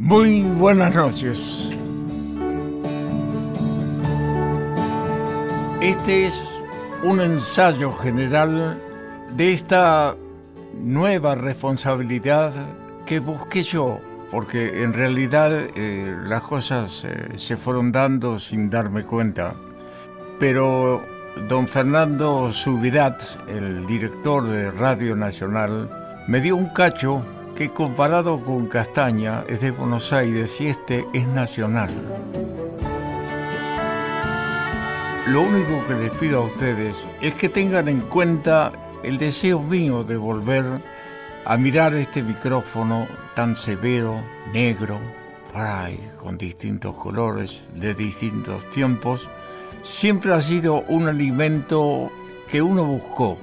Muy buenas noches. Este es un ensayo general de esta nueva responsabilidad que busqué yo, porque en realidad eh, las cosas eh, se fueron dando sin darme cuenta. Pero don Fernando Subirat, el director de Radio Nacional, me dio un cacho que comparado con Castaña es de Buenos Aires y este es nacional. Lo único que les pido a ustedes es que tengan en cuenta el deseo mío de volver a mirar este micrófono tan severo, negro, con distintos colores, de distintos tiempos, siempre ha sido un alimento que uno buscó,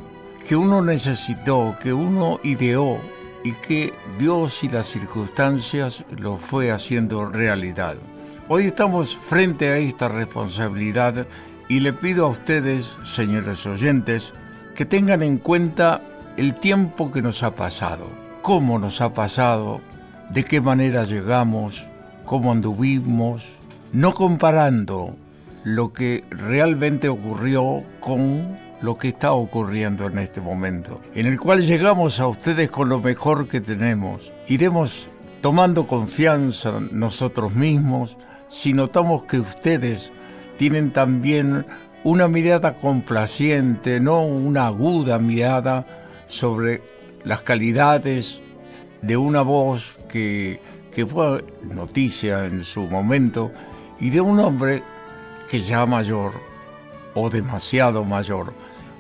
que uno necesitó, que uno ideó y que Dios y las circunstancias lo fue haciendo realidad. Hoy estamos frente a esta responsabilidad y le pido a ustedes, señores oyentes, que tengan en cuenta el tiempo que nos ha pasado, cómo nos ha pasado, de qué manera llegamos, cómo anduvimos, no comparando lo que realmente ocurrió con lo que está ocurriendo en este momento, en el cual llegamos a ustedes con lo mejor que tenemos. Iremos tomando confianza nosotros mismos si notamos que ustedes tienen también una mirada complaciente, no una aguda mirada sobre las calidades de una voz que, que fue noticia en su momento y de un hombre que ya mayor o demasiado mayor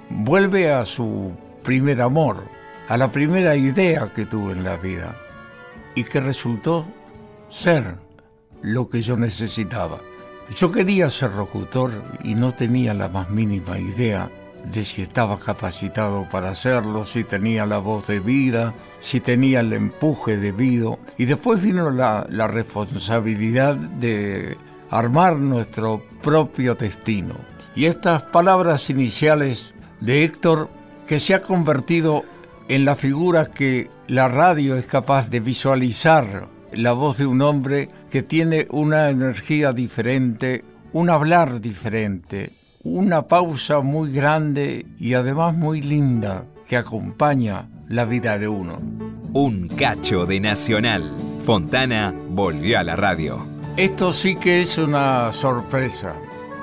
vuelve a su primer amor, a la primera idea que tuvo en la vida y que resultó ser lo que yo necesitaba. Yo quería ser locutor y no tenía la más mínima idea de si estaba capacitado para hacerlo, si tenía la voz debida, si tenía el empuje debido. Y después vino la, la responsabilidad de armar nuestro propio destino. Y estas palabras iniciales de Héctor que se ha convertido en la figura que la radio es capaz de visualizar, la voz de un hombre que tiene una energía diferente, un hablar diferente, una pausa muy grande y además muy linda que acompaña la vida de uno. Un cacho de Nacional. Fontana volvió a la radio. Esto sí que es una sorpresa.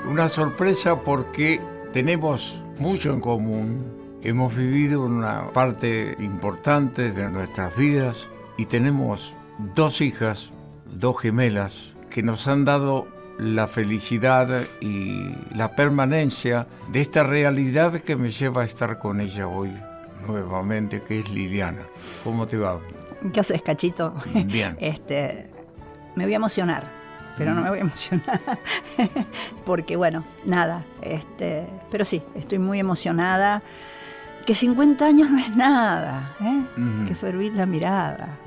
Una sorpresa porque tenemos mucho en común, hemos vivido una parte importante de nuestras vidas y tenemos dos hijas, dos gemelas, que nos han dado la felicidad y la permanencia de esta realidad que me lleva a estar con ella hoy nuevamente, que es Liliana. ¿Cómo te va? ¿Qué haces, cachito? Bien. Este, me voy a emocionar pero no me voy a emocionar porque bueno, nada, este, pero sí, estoy muy emocionada. Que 50 años no es nada, ¿eh? que fervir la mirada.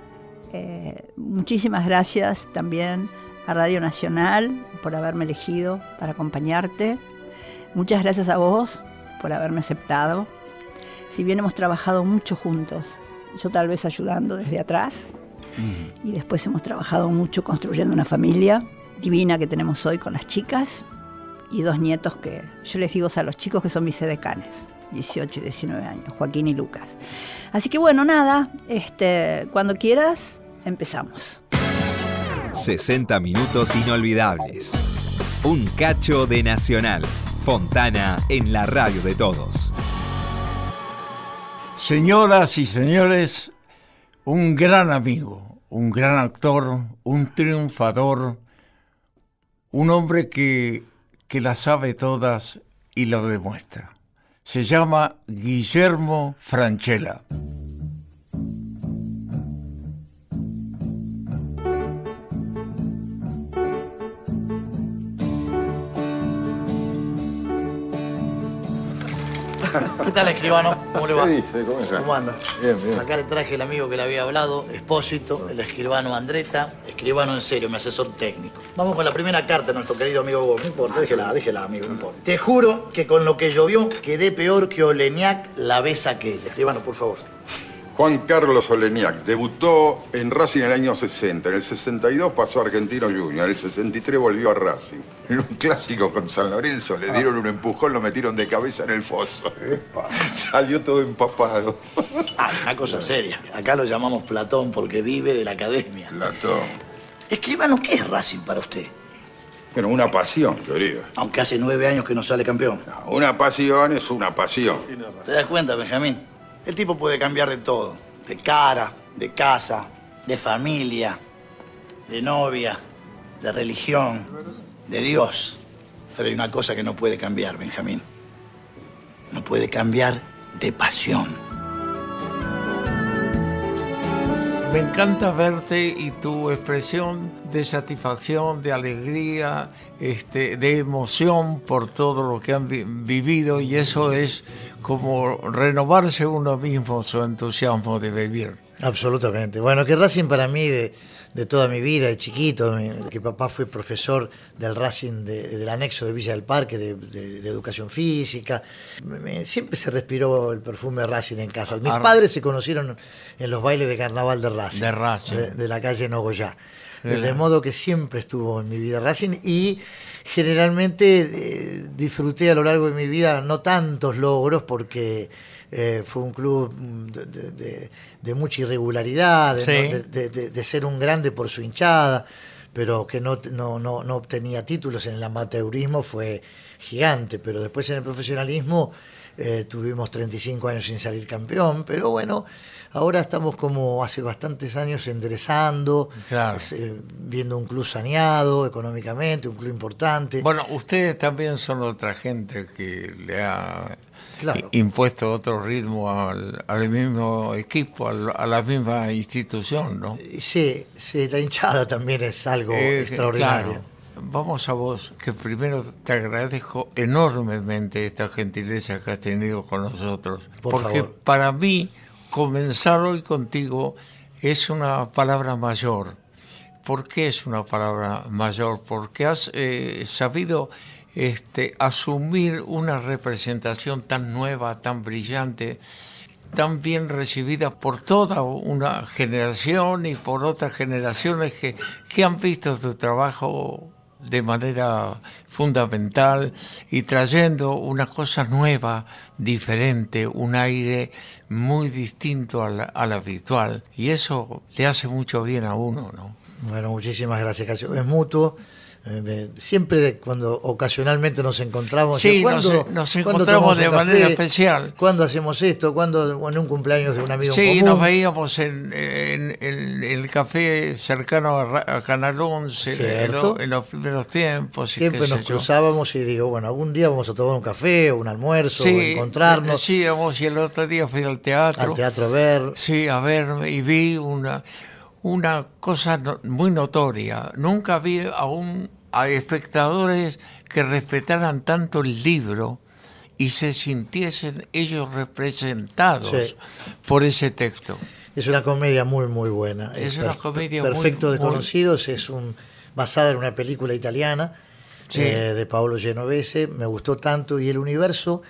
Eh, muchísimas gracias también a Radio Nacional por haberme elegido para acompañarte. Muchas gracias a vos por haberme aceptado. Si bien hemos trabajado mucho juntos, yo tal vez ayudando desde atrás, y después hemos trabajado mucho construyendo una familia divina que tenemos hoy con las chicas y dos nietos que yo les digo a los chicos que son mis edecanes. 18 y 19 años, Joaquín y Lucas. Así que bueno, nada, este, cuando quieras, empezamos. 60 minutos inolvidables. Un cacho de Nacional. Fontana en la radio de todos. Señoras y señores, un gran amigo, un gran actor, un triunfador, un hombre que, que las sabe todas y lo demuestra. Se llama Guillermo Franchella. ¿Qué tal, escribano? ¿Cómo le va? ¿Qué dice? ¿Cómo? ¿Cómo anda? Bien, bien. Acá le traje el amigo que le había hablado, Espósito, el escribano Andreta, escribano en serio, mi asesor técnico. Vamos con la primera carta de nuestro querido amigo Hugo. No importa, déjela, déjela, amigo, no importa. Te juro que con lo que llovió quedé peor que Oleñac la vez aquella. Escribano, por favor. Juan Carlos Oleniak debutó en Racing en el año 60. En el 62 pasó a Argentino Junior. En el 63 volvió a Racing. En un clásico con San Lorenzo le dieron un empujón, lo metieron de cabeza en el foso. Salió todo empapado. Ah, una cosa seria. Acá lo llamamos Platón porque vive de la academia. Platón. Escribano, ¿qué es Racing para usted? Bueno, una pasión, querido. Aunque hace nueve años que no sale campeón. Una pasión es una pasión. ¿Te das cuenta, Benjamín? El tipo puede cambiar de todo. De cara, de casa, de familia, de novia, de religión, de Dios. Pero hay una cosa que no puede cambiar, Benjamín. No puede cambiar de pasión. Me encanta verte y tu expresión de satisfacción, de alegría, este, de emoción por todo lo que han vi- vivido y eso es como renovarse uno mismo su entusiasmo de vivir. Absolutamente. Bueno, que Racing para mí de, de toda mi vida, de chiquito, mi- que papá fue profesor del Racing de- del anexo de Villa del Parque, de, educación física. Me- siempre se respiró el perfume de Racing en casa. Mis padres se conocieron en los bailes de carnaval de Racing. De Racing. De, de la calle Nogoyá. De modo que siempre estuvo en mi vida Racing y generalmente eh, disfruté a lo largo de mi vida no tantos logros porque eh, fue un club mm, de, de- de- de mucha irregularidad, de ser un grande por su hinchada, pero que no, no, no, no obtenía títulos. En el amateurismo fue gigante, pero después en el profesionalismo eh, tuvimos 35 años sin salir campeón, pero bueno, ahora estamos como hace bastantes años enderezando, Claro. eh, viendo un club saneado económicamente, un club importante. Bueno, ustedes también son otra gente que le ha Claro. i- impuesto otro ritmo al, al mismo equipo, al- a la misma institución, ¿no? Sí, sí, la hinchada también es algo Eh, extraordinario. claro. Vamos a vos, que primero te agradezco enormemente esta gentileza que has tenido con nosotros. Por porque favor. para mí, comenzar hoy contigo es una palabra mayor. ¿Por qué es una palabra mayor? Porque has eh, sabido este, asumir una representación tan nueva, tan brillante, tan bien recibida por toda una generación y por otras generaciones que, que han visto tu trabajo de manera fundamental y trayendo una cosa nueva, diferente, un aire muy distinto al, al habitual. Y eso le hace mucho bien a uno, ¿no? Bueno, muchísimas gracias, Cacho. Es mutuo. Eh, siempre cuando ocasionalmente nos encontramos, Sí, ¿y nos- ¿cuándo- nos encontramos de manera café? especial. ¿Cuándo hacemos esto? ¿Cuándo en un cumpleaños de un amigo Sí, común? nos veíamos en, en- en el café cercano a, a Canal 11 en, Cierto. lo- en los primeros tiempos. Siempre nos cruzábamos y digo, bueno, algún día vamos a tomar un café o un almuerzo, o Sí, encontrarnos Sí, vamos, y el otro día fui al teatro. al teatro a ver. Sí, a ver, y vi una, una cosa no- muy notoria. Nunca vi a, un, a espectadores que respetaran tanto el libro y se sintiesen ellos representados Sí. por ese texto. Es una comedia muy, muy buena. Es una comedia muy- Perfecto muy- Desconocidos es un, basada en una película italiana Sí. eh, de Paolo Genovese. Me gustó tanto y el universo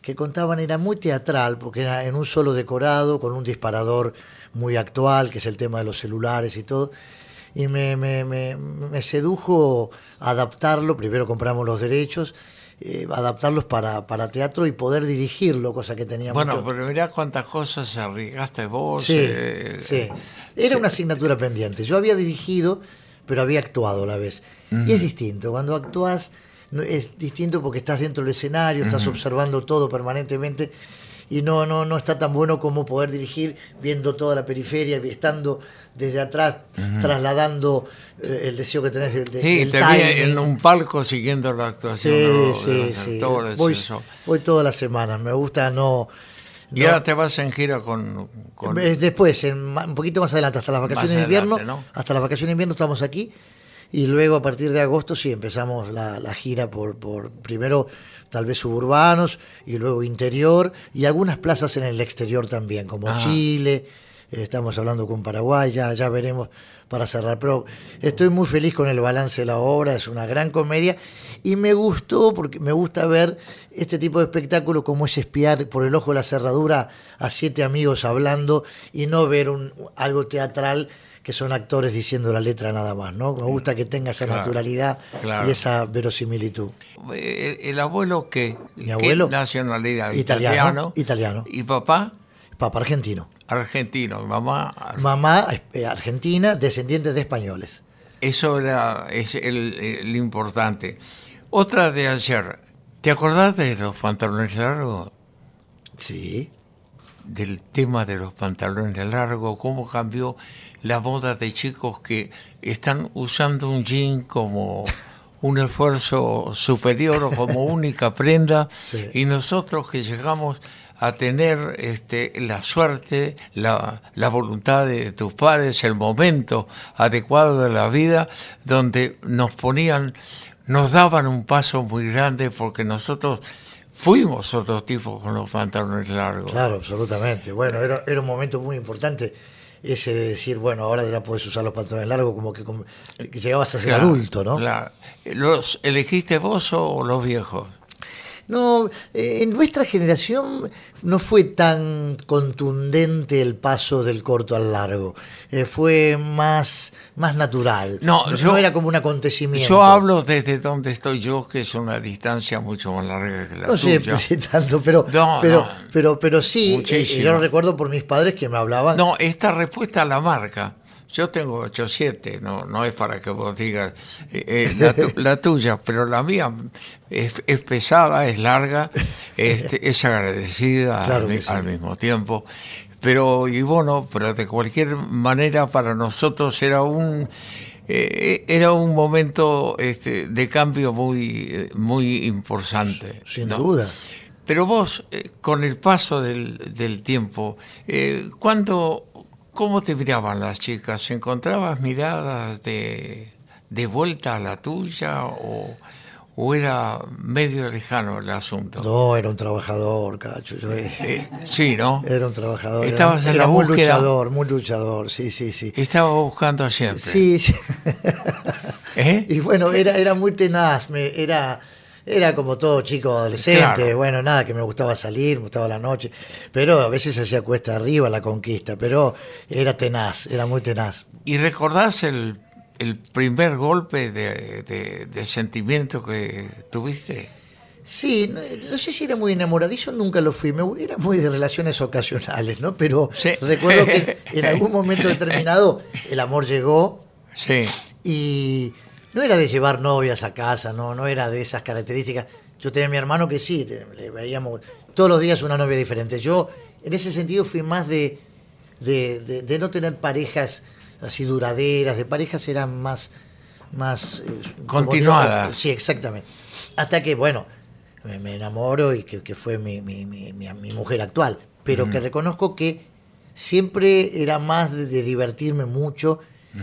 que contaban era muy teatral porque era en un solo decorado con un disparador muy actual, que es el tema de los celulares y todo. Y me, me- me- me sedujo adaptarlo, primero compramos los derechos, eh, adaptarlos para, para teatro y poder dirigirlo, cosa que tenía Bueno, mucho- pero mirá cuántas cosas arriesgaste vos. Sí, eh, sí. Era una asignatura pendiente. Yo había dirigido, pero había actuado a la vez. Y es distinto. Cuando actúas, es distinto porque estás dentro del escenario, estás observando todo permanentemente. Y no, no, no está tan bueno como poder dirigir viendo toda la periferia y estando desde atrás, trasladando eh, el deseo que tenés del, del- Sí, del te vi en un palco siguiendo la actuación Sí, de los- de sí, los sí. actores, Voy, eso. voy todas las semanas. Me gusta no. Y no- ahora te vas en gira con... con- Es Después, en un poquito más adelante, hasta las vacaciones Más de invierno, adelante, ¿no? hasta las vacaciones de invierno estamos aquí Y luego a partir de agosto sí empezamos la, la gira por, por primero tal vez suburbanos y luego interior y algunas plazas en el exterior también, como Ah. Chile, eh, estamos hablando con Paraguay, ya, ya veremos para cerrar. Pero estoy muy feliz con el balance de la obra, es una gran comedia y me gustó porque me gusta ver este tipo de espectáculo como es espiar por el ojo de la cerradura a siete amigos hablando y no ver un, algo teatral que son actores diciendo la letra nada más, ¿no? Me gusta que tenga esa Claro, naturalidad claro. y esa verosimilitud. Eh, ¿El, el abuelo qué? Mi ¿Qué abuelo, nacionalidad? italiano, italiano. ¿Y papá? Papá argentino. Argentino. ¿Y mamá? ar- Mamá eh, argentina, descendiente de españoles. Eso era es el, el importante. Otra de ayer. ¿Te acordás de los pantalones largos? Sí. Del tema de los pantalones largos, cómo cambió la moda de chicos que están usando un jean como un esfuerzo superior o como única prenda Sí. y nosotros que llegamos a tener este, la suerte, la, la voluntad de tus padres, el momento adecuado de la vida, donde nos ponían, nos daban un paso muy grande porque nosotros fuimos otros tipos con los pantalones largos. Claro, absolutamente. Bueno, era, era un momento muy importante ese de decir, bueno, ahora ya puedes usar los pantalones largos, como que, como que llegabas a ser Claro, adulto, ¿no? ¿Los elegiste vos o los viejos? No, eh, en nuestra generación no fue tan contundente el paso del corto al largo. Eh, fue más, más natural. No, yo- era como un acontecimiento. Yo hablo desde donde estoy yo, que es una distancia mucho más larga que la No sé tuya. si tanto, pero, No, pero, no. pero, pero sí, eh, yo lo recuerdo por mis padres que me hablaban. No, esta respuesta la marca. Yo tengo 8-7, no, no es para que vos digas eh, eh, la, tu- la tuya, pero la mía es, es pesada, es larga, este, es agradecida Claro al, sí. mismo tiempo. Pero, y bueno, pero de cualquier manera para nosotros era un eh, era un momento este, de cambio muy, muy importante. Sin ¿no? duda. Pero vos, con el paso del, del tiempo, ¿cuándo, ¿cómo te miraban las chicas? ¿Encontrabas miradas de, de vuelta a la tuya o, o era medio lejano el asunto? No, era un trabajador, cacho. Yo, eh, Eh, sí, ¿no? era un trabajador. Estabas era, en era la muy búsqueda. luchador, muy luchador, sí, sí, sí. Estaba buscando siempre. Sí, sí. ¿Eh? Y bueno, era, era muy tenaz, me, era, era como todo chico adolescente, Claro. bueno, nada, que me gustaba salir, me gustaba la noche, pero a veces hacía cuesta arriba la conquista, pero era tenaz, era muy tenaz. ¿Y recordás el, el primer golpe de, de- de sentimiento que tuviste? Sí, no, no sé si era muy enamoradizo, nunca lo fui, me, era muy de relaciones ocasionales, ¿no? Pero Sí. recuerdo que en algún momento determinado el amor llegó Sí. y no era de llevar novias a casa, no, no era de esas características. Yo tenía a mi hermano que sí, le veíamos todos los días una novia diferente. Yo en ese sentido fui más de, de, de- de no tener parejas así duraderas, de parejas eran más... más eh, digo, sí, exactamente. Hasta que, bueno, me, me enamoro y que, que fue mi, mi- mi- mi- mujer actual. Pero que reconozco que siempre era más de, de divertirme mucho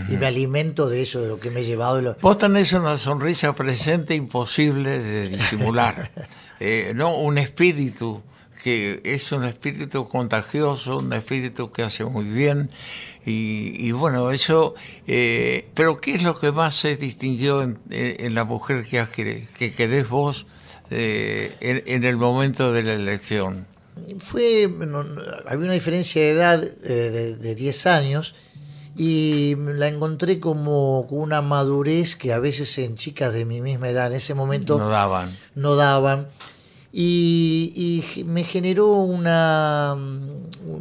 y me alimento de eso, de lo que me he llevado. lo- Vos tenés una sonrisa presente imposible de disimular. Eh, no, un espíritu que es un espíritu contagioso, un espíritu que hace muy bien. Y, y bueno, eso. eh, pero ¿qué es lo que más se distinguió en, en- la mujer que, que querés vos eh, en, en el momento de la elección? Fue, no, había una diferencia de edad eh, de, de 10 años y la encontré como una madurez que a veces en chicas de mi misma edad en ese momento No daban. no daban. Y, me generó una.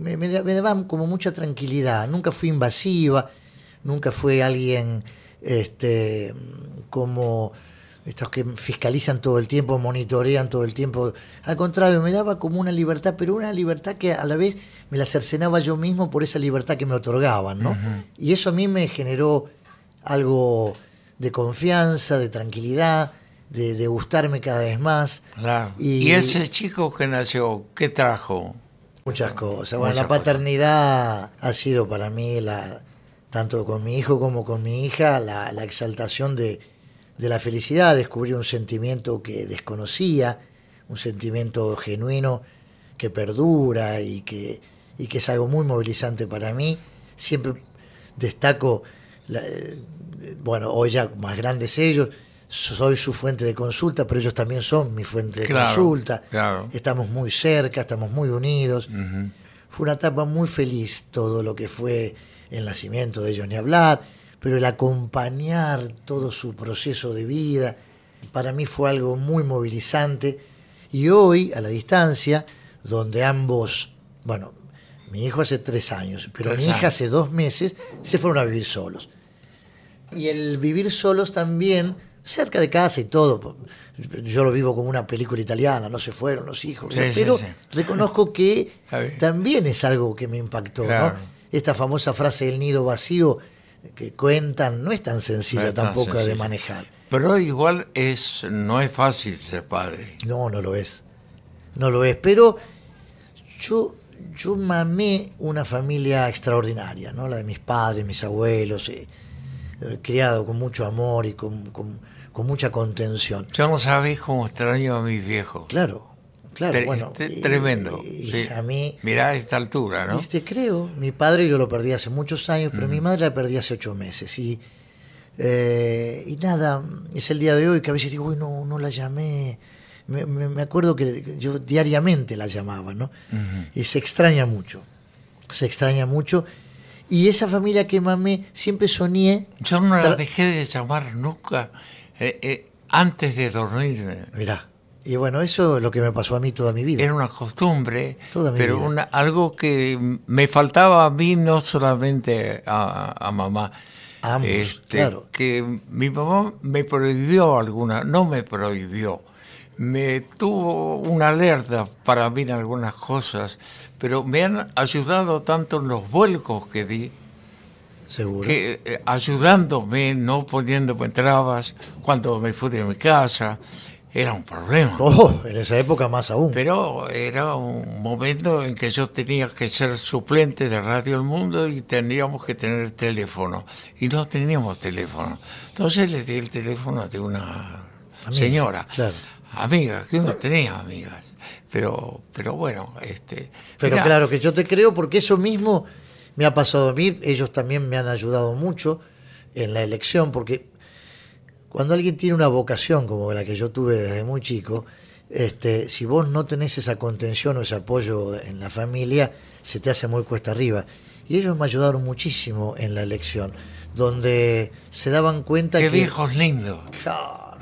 Me, me me daba como mucha tranquilidad. Nunca fui invasiva, nunca fue alguien este, como estos que fiscalizan todo el tiempo, monitorean todo el tiempo. Al contrario, me daba como una libertad, pero una libertad que a la vez me la cercenaba yo mismo por esa libertad que me otorgaban, ¿no? Y eso a mí me generó algo de confianza, de tranquilidad, de, de gustarme cada vez más. Claro. Y- Y, ese chico que nació, ¿qué trajo? Muchas cosas. Bueno, Muchas la paternidad ha sido para mí la, tanto con mi hijo como con mi hija, la, la exaltación de, de la felicidad, descubrir un sentimiento que desconocía, un sentimiento genuino que perdura y que, y que es algo muy movilizante para mí. Siempre destaco, la- eh, bueno, hoy ya más grandes ellos, soy su fuente de consulta, pero ellos también son mi fuente de Claro, consulta. claro. Estamos muy cerca, estamos muy unidos. Fue una etapa muy feliz todo lo que fue el nacimiento de ellos, ni hablar, pero el acompañar todo su proceso de vida, para mí fue algo muy movilizante. Y hoy, a la distancia, donde ambos, bueno, mi hijo hace tres años, pero Tres mi hija años. hace dos meses, se fueron a vivir solos. Y el vivir solos también, cerca de casa y todo. Yo lo vivo como una película italiana, no se fueron los hijos. Sí, pero sí. reconozco que también es algo que me impactó. ¿no? Esta famosa frase del nido vacío que cuentan no es tan sencilla No es tan tampoco de manejar. Pero igual es, no es fácil ser padre. No, no lo es. No lo es. Pero yo, yo mamé una familia extraordinaria, ¿no? La de mis padres, mis abuelos, eh, eh, criado con mucho amor y con, con- con mucha contención. Yo no sabéis cómo extraño a mis viejos. Claro, claro, Tre- bueno. este- tremendo. y sí. a mí, Mirá a esta altura, ¿no? Viste, creo, mi padre yo lo perdí hace muchos años, pero mi madre la perdí hace ocho meses. Y, eh, y nada, es el día de hoy que a veces digo, uy, no, no la llamé. Me, me- me acuerdo que yo diariamente la llamaba, ¿no? Y se extraña mucho, se extraña mucho. Y esa familia que mamé, siempre soñé. Yo no la dejé de llamar nunca eh, eh, antes de dormir. Mirá, y bueno, eso es lo que me pasó a mí toda mi vida. Era una costumbre, Toda mi pero vida. una- algo que me faltaba a mí, no solamente a, a mamá. A ambos, Este, claro. Que mi mamá me prohibió alguna, no me prohibió, me tuvo una alerta para mí en algunas cosas, pero me han ayudado tanto en los vuelcos que di, Seguro. que eh, ayudándome, no poniéndome trabas, cuando me fui de mi casa, era un problema. Oh, en esa época más aún. Pero era un momento en que yo tenía que ser suplente de Radio El Mundo y teníamos que tener teléfono. Y no teníamos teléfono. Entonces le di el teléfono de una Amiga, señora, claro. amiga, que uno tenía amigas. Pero, pero bueno, este. Pero mirá, claro que yo te creo porque eso mismo me ha pasado a mí. Ellos también me han ayudado mucho en la elección porque cuando alguien tiene una vocación como la que yo tuve desde muy chico, este, si vos no tenés esa contención o ese apoyo en la familia, se te hace muy cuesta arriba. Y ellos me ayudaron muchísimo en la elección, donde se daban cuenta Qué que... viejos lindos.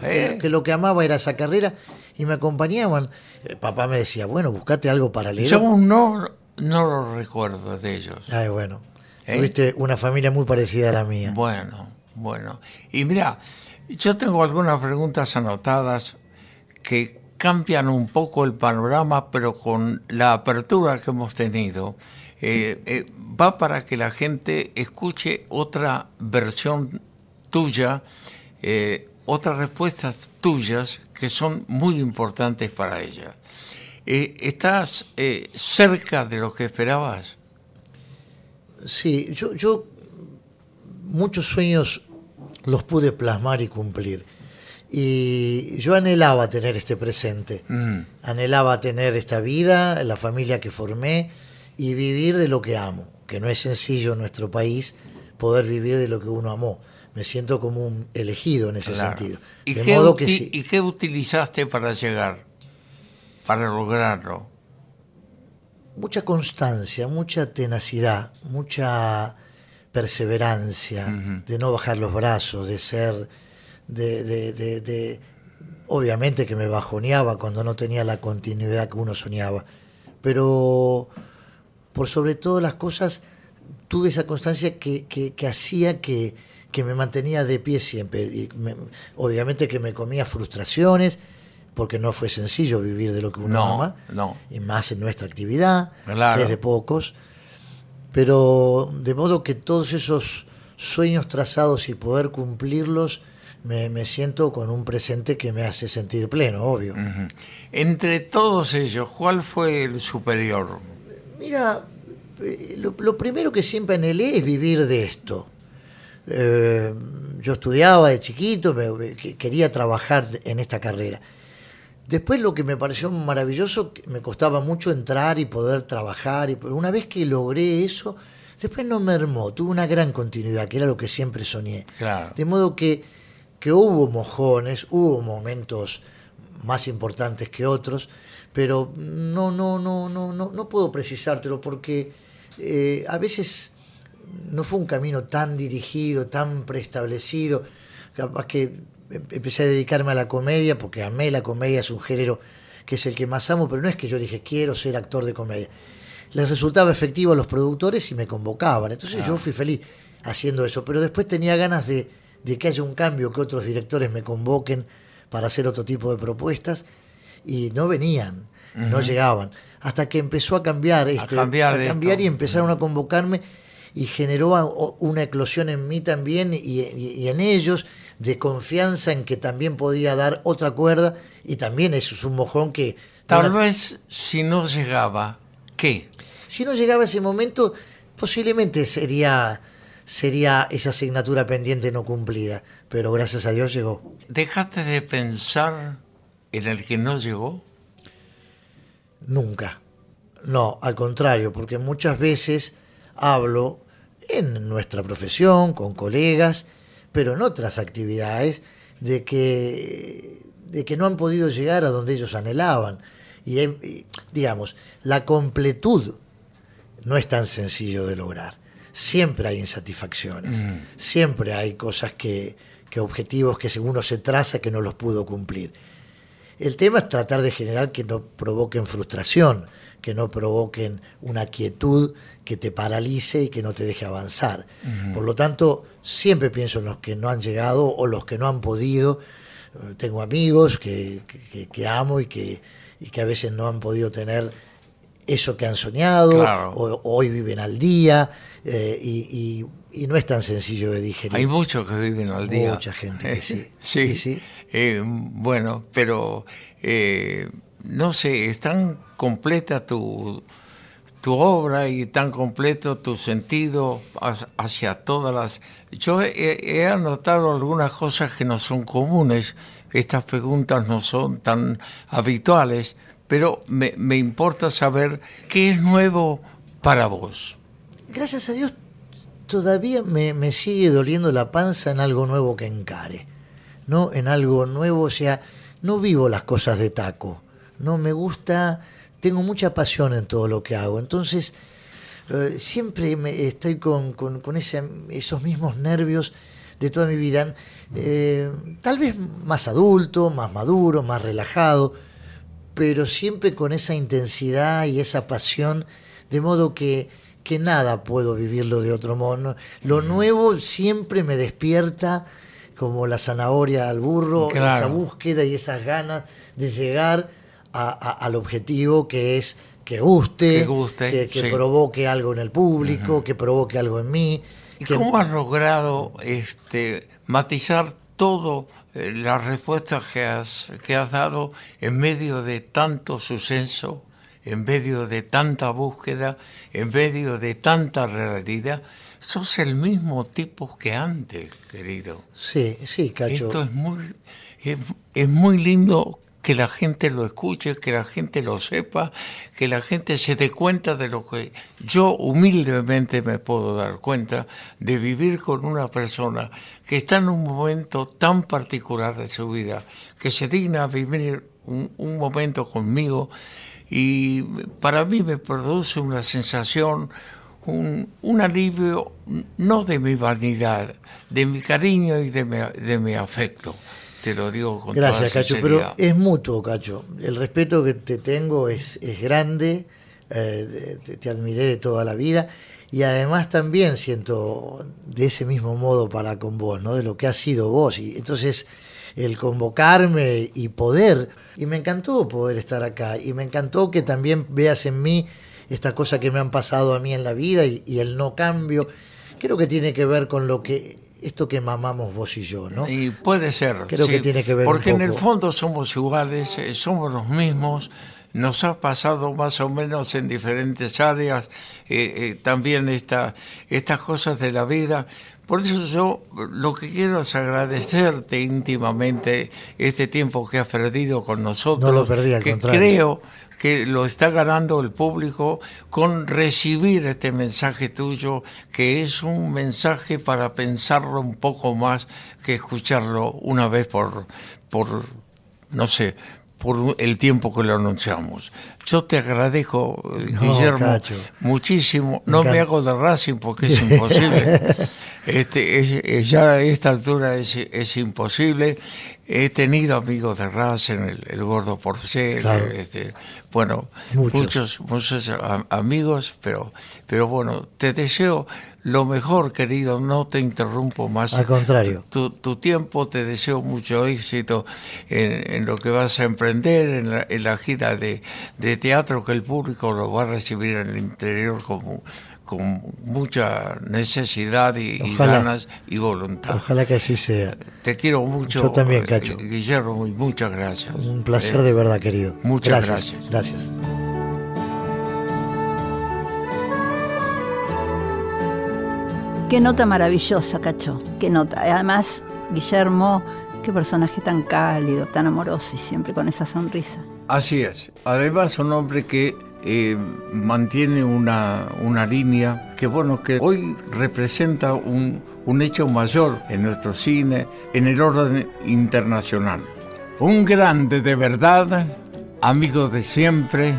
¿Eh? que, lo que amaba era esa carrera y me acompañaban. El papá me decía, bueno, buscate algo paralelo. Yo no, no lo recuerdo de ellos. Ay, bueno. ¿Eh? Tuviste una familia muy parecida a la mía. Bueno, bueno. Y mira, yo tengo algunas preguntas anotadas que cambian un poco el panorama, pero con la apertura que hemos tenido, eh, eh, va para que la gente escuche otra versión tuya, eh, otras respuestas tuyas que son muy importantes para ella. ¿Estás cerca de lo que esperabas? Sí, yo, yo muchos sueños los pude plasmar y cumplir. Y yo anhelaba tener este presente, Mm. anhelaba tener esta vida, la familia que formé y vivir de lo que amo, que no es sencillo en nuestro país poder vivir de lo que uno amó. Me siento como un elegido en ese Claro. sentido. ¿Y de qué, modo que uti- sí. ¿Y qué utilizaste para llegar? Para lograrlo. mucha constancia, mucha tenacidad, mucha perseverancia, de no bajar los brazos, de ser, de, de- de- de- obviamente que me bajoneaba cuando no tenía la continuidad que uno soñaba, pero por sobre todas las cosas tuve esa constancia que, que- que hacía que, que me mantenía de pie siempre. Y me- obviamente que me comía frustraciones, porque no fue sencillo vivir de lo que uno No, ama no. y más en nuestra actividad, Claro. que es de pocos. Pero de modo que todos esos sueños trazados y poder cumplirlos, me, me siento con un presente que me hace sentir pleno, obvio. Entre todos ellos, ¿cuál fue el superior? Mira, eh, lo, lo primero que siempre anhelé es vivir de esto. Eh, yo estudiaba de chiquito, me- que- quería trabajar en esta carrera. Después lo que me pareció maravilloso, que me costaba mucho entrar y poder trabajar, y una vez que logré eso, después no mermó, tuve una gran continuidad, que era lo que siempre soñé. Claro. De modo que, que hubo mojones, hubo momentos más importantes que otros, pero no, no, no, no, no, no puedo precisártelo porque eh, a veces no fue un camino tan dirigido, tan preestablecido. Capaz que empecé a dedicarme a la comedia porque amé la comedia, es un género que es el que más amo, pero no es que yo dije quiero ser actor de comedia. Les resultaba efectivo a los productores y me convocaban. Entonces yo fui feliz haciendo eso, pero después tenía ganas de, de que haya un cambio, que otros directores me convoquen para hacer otro tipo de propuestas y no venían, no llegaban. Hasta que empezó a cambiar, este, cambiar a cambiar esto. y empezaron a convocarme y generó a- una eclosión en mí también y, y- y en ellos de confianza en que también podía dar otra cuerda y también eso es un mojón que Tal una- vez si no llegaba, ¿qué? si no llegaba ese momento posiblemente sería sería esa asignatura pendiente no cumplida pero gracias a Dios llegó ¿Dejaste de pensar en el que no llegó? Nunca. No, al contrario, porque muchas veces hablo en nuestra profesión, con colegas, pero en otras actividades, de que, de que no han podido llegar a donde ellos anhelaban. Y, digamos, la completud no es tan sencillo de lograr. Siempre hay insatisfacciones, siempre hay cosas que, que objetivos que uno se traza que no los pudo cumplir. El tema es tratar de generar que no provoquen frustración, que no provoquen una quietud que te paralice y que no te deje avanzar. Por lo tanto, siempre pienso en los que no han llegado o los que no han podido. Tengo amigos que, que- que amo y que, y que a veces no han podido tener eso que han soñado, Claro. o, o hoy viven al día, eh, y, y- y no es tan sencillo de digerir. Hay muchos que viven al día. Mucha gente que sí. sí. Sí, sí. Eh, bueno, pero eh, no sé, es tan completa tu, tu obra y tan completo tu sentido hacia- todas las... Yo he, he anotado algunas cosas que no son comunes, estas preguntas no son tan habituales, pero me, me importa saber qué es nuevo para vos. gracias a Dios, todavía me, me sigue doliendo la panza en algo nuevo que encare. ¿No? En algo nuevo, o sea, no vivo las cosas de taco. No me gusta, tengo mucha pasión en todo lo que hago. Entonces, eh, siempre me, estoy con, con- con ese- esos mismos nervios de toda mi vida. Eh, tal vez más adulto, más maduro, más relajado, pero siempre con esa intensidad y esa pasión, de modo que, que nada puedo vivirlo de otro modo. Lo nuevo siempre me despierta como la zanahoria al burro, Claro. esa búsqueda y esas ganas de llegar a- a- al objetivo que es que guste, Que guste, que, que sí. provoque algo en el público, que provoque algo en mí. ¿Y que- cómo has logrado este, matizar todo eh, las respuestas que has, que has dado en medio de tanto suceso, en medio de tanta búsqueda, en medio de tanta realidad? Sos el mismo tipo que antes, querido. Sí, sí, Cacho. Esto es muy, es, es muy lindo que la gente lo escuche, que la gente lo sepa, que la gente se dé cuenta de lo que yo humildemente me puedo dar cuenta de vivir con una persona que está en un momento tan particular de su vida, que se digna vivir un, momento conmigo y para mí me produce una sensación, un, alivio no de mi vanidad, de mi cariño y de mi afecto. Te lo digo con Gracias, toda Cacho, pero es mutuo, Cacho. El respeto que te tengo es, es grande, eh, te, te admiré de toda la vida y además también siento de ese mismo modo para con vos, ¿no? De lo que has sido vos. Y entonces el convocarme y poder, y me encantó poder estar acá, y me encantó que también veas en mí esta cosa que me han pasado a mí en la vida y, y el no cambio. Creo que tiene que ver con lo que esto que mamamos vos y yo, ¿no? Y puede ser. Creo que tiene que ver un Porque en el poco. fondo somos iguales, eh, somos los mismos, nos ha pasado más o menos en diferentes áreas, eh, eh, también esta, estas cosas de la vida. Por eso yo lo que quiero es agradecerte íntimamente este tiempo que has perdido con nosotros. No lo perdí, al que contrario. Creo que lo está ganando el público con recibir este mensaje tuyo, que es un mensaje para pensarlo un poco más que escucharlo una vez por, por no sé, por el tiempo que lo anunciamos. Yo te agradezco, No, Guillermo, Cacho. muchísimo. No me hago de Racing porque es imposible. este, es- es- ya a esta altura es, es imposible. He tenido amigos de Racing, el, el gordo Porcel, Claro. este, bueno, Muchos. muchos, muchos a- amigos, pero, pero bueno, te deseo lo mejor, querido, no te interrumpo más. Al contrario. Tu, tu tiempo, te deseo mucho éxito en, en lo que vas a emprender, en la, en la gira de, de teatro, que el público lo va a recibir en el interior como, con mucha necesidad y, ganas y voluntad. Ojalá que así sea. Te quiero mucho. Yo también, eh, Cacho. Guillermo, y muchas gracias. Un placer Eh, de verdad, querido. muchas gracias. Gracias. Qué nota maravillosa, Cacho. Qué nota. Además, Guillermo, qué personaje tan cálido, tan amoroso y siempre con esa sonrisa. Así es. Además, un hombre que eh, mantiene una, una línea que, bueno, que hoy representa un, un hecho mayor en nuestro cine, en el orden internacional. Un grande de verdad, amigo de siempre,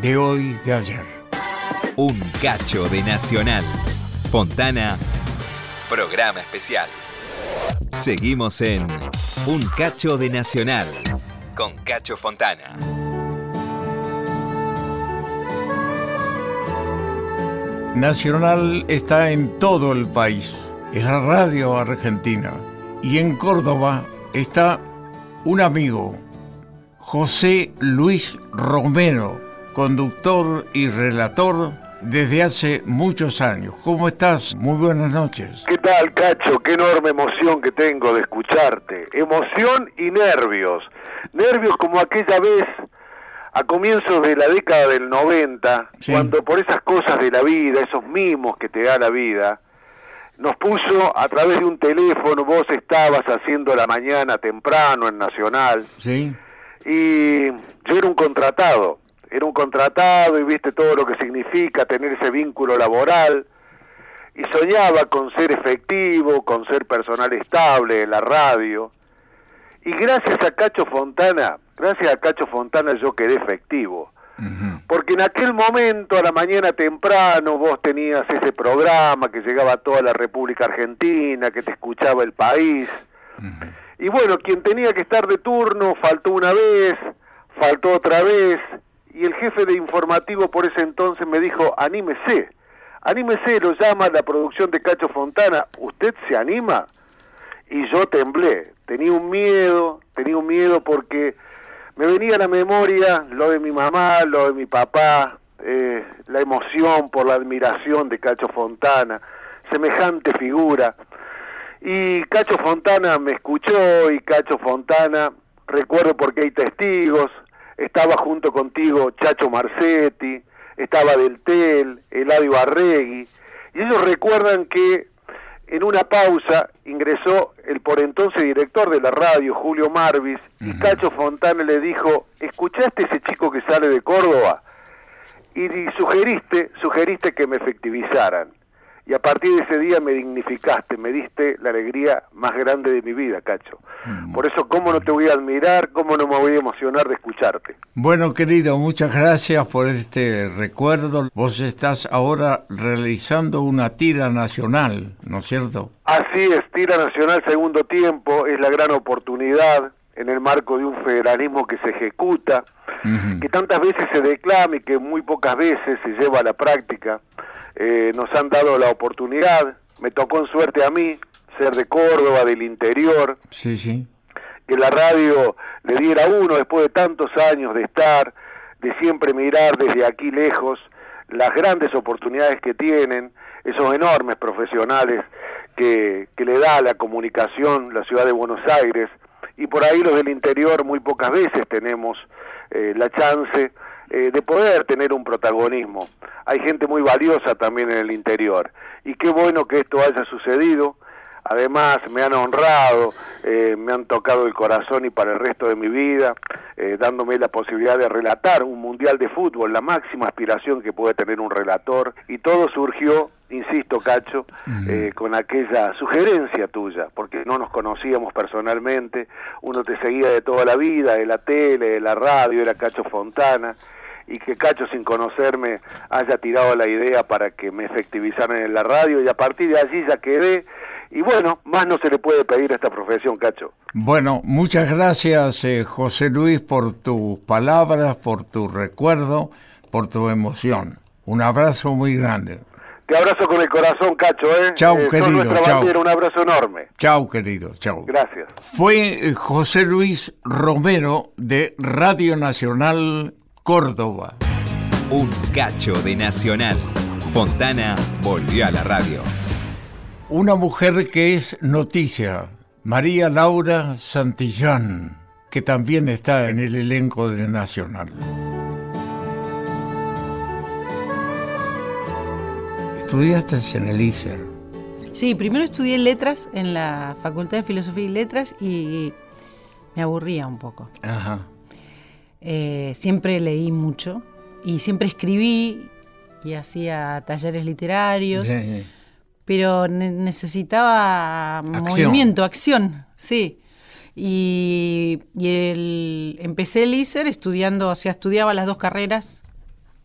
de hoy, de ayer. Un cacho de Nacional. Fontana, programa especial. Seguimos en Un cacho de Nacional con Cacho Fontana. Nacional está en todo el país, es la radio argentina. Y en Córdoba está un amigo, José Luis Romero, conductor y relator desde hace muchos años. ¿Cómo estás? Muy buenas noches. ¿Qué tal, Cacho? Qué enorme emoción que tengo de escucharte. Emoción y nervios. Nervios como aquella vez a comienzos de la década del 90, Sí. cuando por esas cosas de la vida, esos mimos que te da la vida, nos puso a través de un teléfono, vos estabas haciendo la mañana temprano en Nacional, ¿Sí? y yo era un contratado, era un contratado y viste todo lo que significa tener ese vínculo laboral y soñaba con ser efectivo, con ser personal estable en la radio. Y gracias a Cacho Fontana, gracias a Cacho Fontana yo quedé efectivo. Porque en aquel momento, a la mañana temprano, vos tenías ese programa que llegaba a toda la República Argentina, que te escuchaba el país. Y bueno, quien tenía que estar de turno faltó una vez, faltó otra vez, y el jefe de informativo por ese entonces me dijo, anímese, anímese, lo llama la producción de Cacho Fontana, ¿usted se anima? Y yo temblé, tenía un miedo, tenía un miedo porque me venía a la memoria lo de mi mamá, lo de mi papá, eh, la emoción por la admiración de Cacho Fontana, semejante figura. Y Cacho Fontana me escuchó y Cacho Fontana, recuerdo porque hay testigos, estaba junto contigo Chacho Marcetti, estaba Del Tel, Eladio Arregui, y ellos recuerdan que en una pausa ingresó el por entonces director de la radio, Julio Marvis, y Cacho Fontana le dijo, ¿escuchaste ese chico que sale de Córdoba? Y sugeriste, sugeriste que me efectivizaran. Y a partir de ese día me dignificaste, me diste la alegría más grande de mi vida, Cacho. Por eso, ¿cómo no te voy a admirar? ¿Cómo no me voy a emocionar de escucharte? Bueno, querido, muchas gracias por este recuerdo. Vos estás ahora realizando una tira nacional, ¿no es cierto? Así es, Tira Nacional Segundo Tiempo es la gran oportunidad en el marco de un federalismo que se ejecuta, que tantas veces se declama y que muy pocas veces se lleva a la práctica. Eh, nos han dado la oportunidad, me tocó en suerte a mí ser de Córdoba, del interior, Sí, sí. que la radio le diera a uno después de tantos años de estar, de siempre mirar desde aquí lejos las grandes oportunidades que tienen esos enormes profesionales que, que le da la comunicación la ciudad de Buenos Aires. Y por ahí los del interior muy pocas veces tenemos eh, la chance eh, de poder tener un protagonismo. Hay gente muy valiosa también en el interior y qué bueno que esto haya sucedido. Además, me han honrado, eh, me han tocado el corazón y para el resto de mi vida, eh, dándome la posibilidad de relatar un mundial de fútbol, la máxima aspiración que puede tener un relator. Y todo surgió, insisto, Cacho, eh, con aquella sugerencia tuya, porque no nos conocíamos personalmente, uno te seguía de toda la vida, de la tele, de la radio, era Cacho Fontana y que Cacho sin conocerme haya tirado la idea para que me efectivizaran en la radio y a partir de allí ya quedé y bueno, más no se le puede pedir a esta profesión, Cacho. Bueno, muchas gracias eh, José Luis por tus palabras, por tu recuerdo, por tu emoción. Un abrazo muy grande. Te abrazo con el corazón, Cacho, ¿eh? Chau, eh, querido, chau. un abrazo enorme. Chao, querido, chao. Gracias. Fue eh, José Luis Romero de Radio Nacional Córdoba. Un cacho de Nacional. Fontana volvió a la radio. Una mujer que es noticia, María Laura Santillán, que también está en el elenco de Nacional. Estudiaste en el ICER. Sí, primero estudié letras en la Facultad de Filosofía y Letras y me aburría un poco. Ajá. Eh, siempre leí mucho y siempre escribí y hacía talleres literarios, pero ne- necesitaba Acción. movimiento, acción, sí. Y, y el- empecé el ISER estudiando, o sea, estudiaba las dos carreras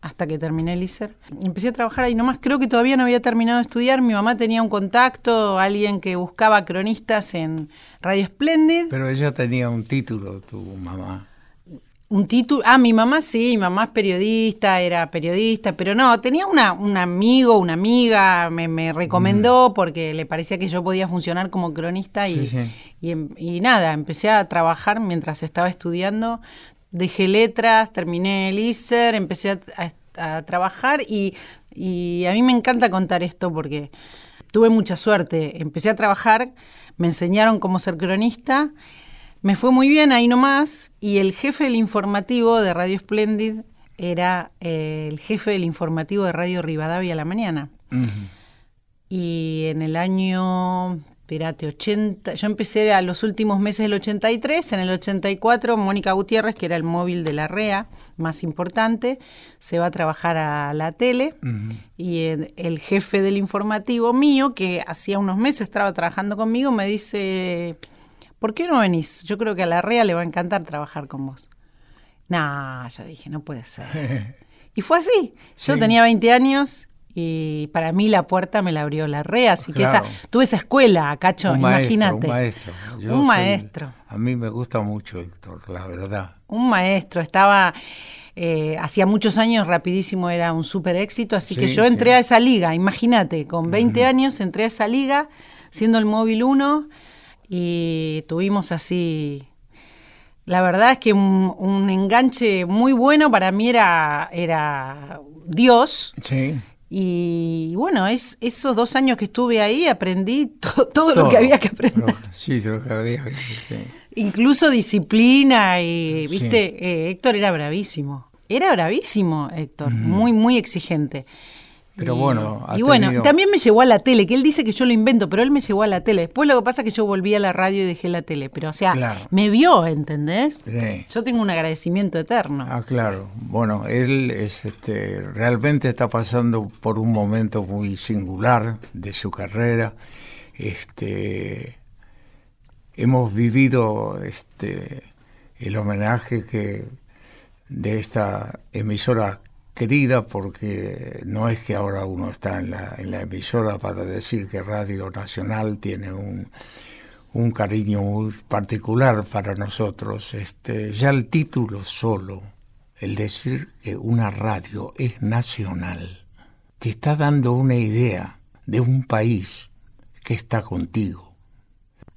hasta que terminé el ISER. Empecé a trabajar ahí nomás, creo que todavía no había terminado de estudiar. Mi mamá tenía un contacto, alguien que buscaba cronistas en Radio Splendid. Pero ella tenía un título, tu mamá. Un título. Ah, mi mamá sí, mi mamá es periodista, era periodista, pero no, tenía una, un amigo, una amiga, me, me recomendó porque le parecía que yo podía funcionar como cronista y, Sí, sí. y em- y nada, empecé a trabajar mientras estaba estudiando. Dejé letras, terminé el ISER, empecé a, a- a trabajar y, y a mí me encanta contar esto porque tuve mucha suerte. Empecé a trabajar, me enseñaron cómo ser cronista. Me fue muy bien ahí nomás y el jefe del informativo de Radio Splendid era eh, el jefe del informativo de Radio Rivadavia a la mañana. Y en el año, espérate, 80, yo empecé a los últimos meses del 83, en el 84 Mónica Gutiérrez, que era el móvil de la REA más importante, se va a trabajar a la tele. Y el, el jefe del informativo mío, que hacía unos meses estaba trabajando conmigo, me dice, ¿por qué no venís? Yo creo que a la REA le va a encantar trabajar con vos. No, yo dije, no puede ser. Y fue así. Yo Sí. tenía 20 años y para mí la puerta me la abrió la REA, así que esa, tuve esa escuela, Cacho, un maestro, imagínate. un maestro. Yo Un soy- maestro. a mí me gusta mucho Héctor, la verdad. Un maestro, estaba, eh, hacía muchos años, rapidísimo era un súper éxito, así que yo sí. entré a esa liga, imagínate, con 20 años entré a esa liga, siendo el móvil 1, y tuvimos así, la verdad es que un, un enganche muy bueno para mí era, era Dios, Sí. y bueno, es, esos dos años que estuve ahí aprendí to- todo, lo que había que aprender. Lo- sí, lo que había que. Incluso disciplina y, Sí. viste, eh, Héctor era bravísimo. Era bravísimo, Héctor, muy, muy exigente. Pero Y- bueno, y bueno, también me llevó a la tele, que él dice que yo lo invento, pero él me llevó a la tele. Después lo que pasa es que yo volví a la radio y dejé la tele, pero o sea, Claro. me vio, ¿entendés? Sí. Yo tengo un agradecimiento eterno. Ah, claro. Bueno, él es, este, realmente está pasando por un momento muy singular de su carrera. Este, hemos vivido este, el homenaje que de esta emisora querida, porque no es que ahora uno está en la, emisora para decir que Radio Nacional tiene un, un cariño muy particular para nosotros. Este, ya el título solo, el decir que una radio es nacional, te está dando una idea de un país que está contigo.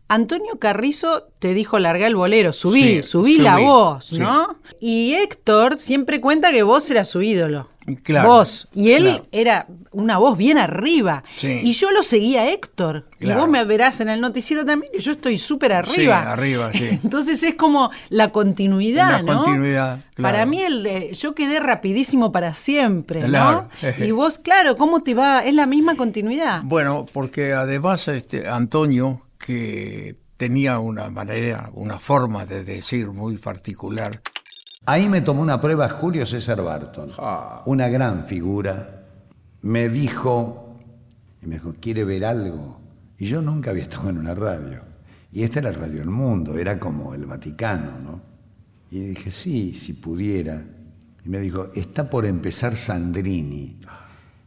Antonio Carrizo te dijo larga el bolero, subí, Sí, subí la voz, sí. ¿no? Y Héctor siempre cuenta que vos eras su ídolo. Claro, vos. Y él claro. era una voz bien arriba. Sí. Y yo lo seguía a Héctor. Y vos me verás en el noticiero también que yo estoy súper arriba. Sí, arriba, sí. Entonces es como la continuidad, La ¿no? continuidad, claro. Para mí el, eh, yo quedé rapidísimo para siempre, Claro. ¿no? y vos, claro, ¿cómo te va? Es la misma continuidad. Bueno, porque además este Antonio, que tenía una manera, una forma de decir muy particular, Ahí me tomó una prueba Julio César Barton, una gran figura. Me dijo, y me dijo, ¿quiere ver algo? Y yo nunca había estado en una radio. Y esta era Radio El Mundo, era como el Vaticano, ¿no? Y dije, sí, si pudiera. Y me dijo, está por empezar Sandrini.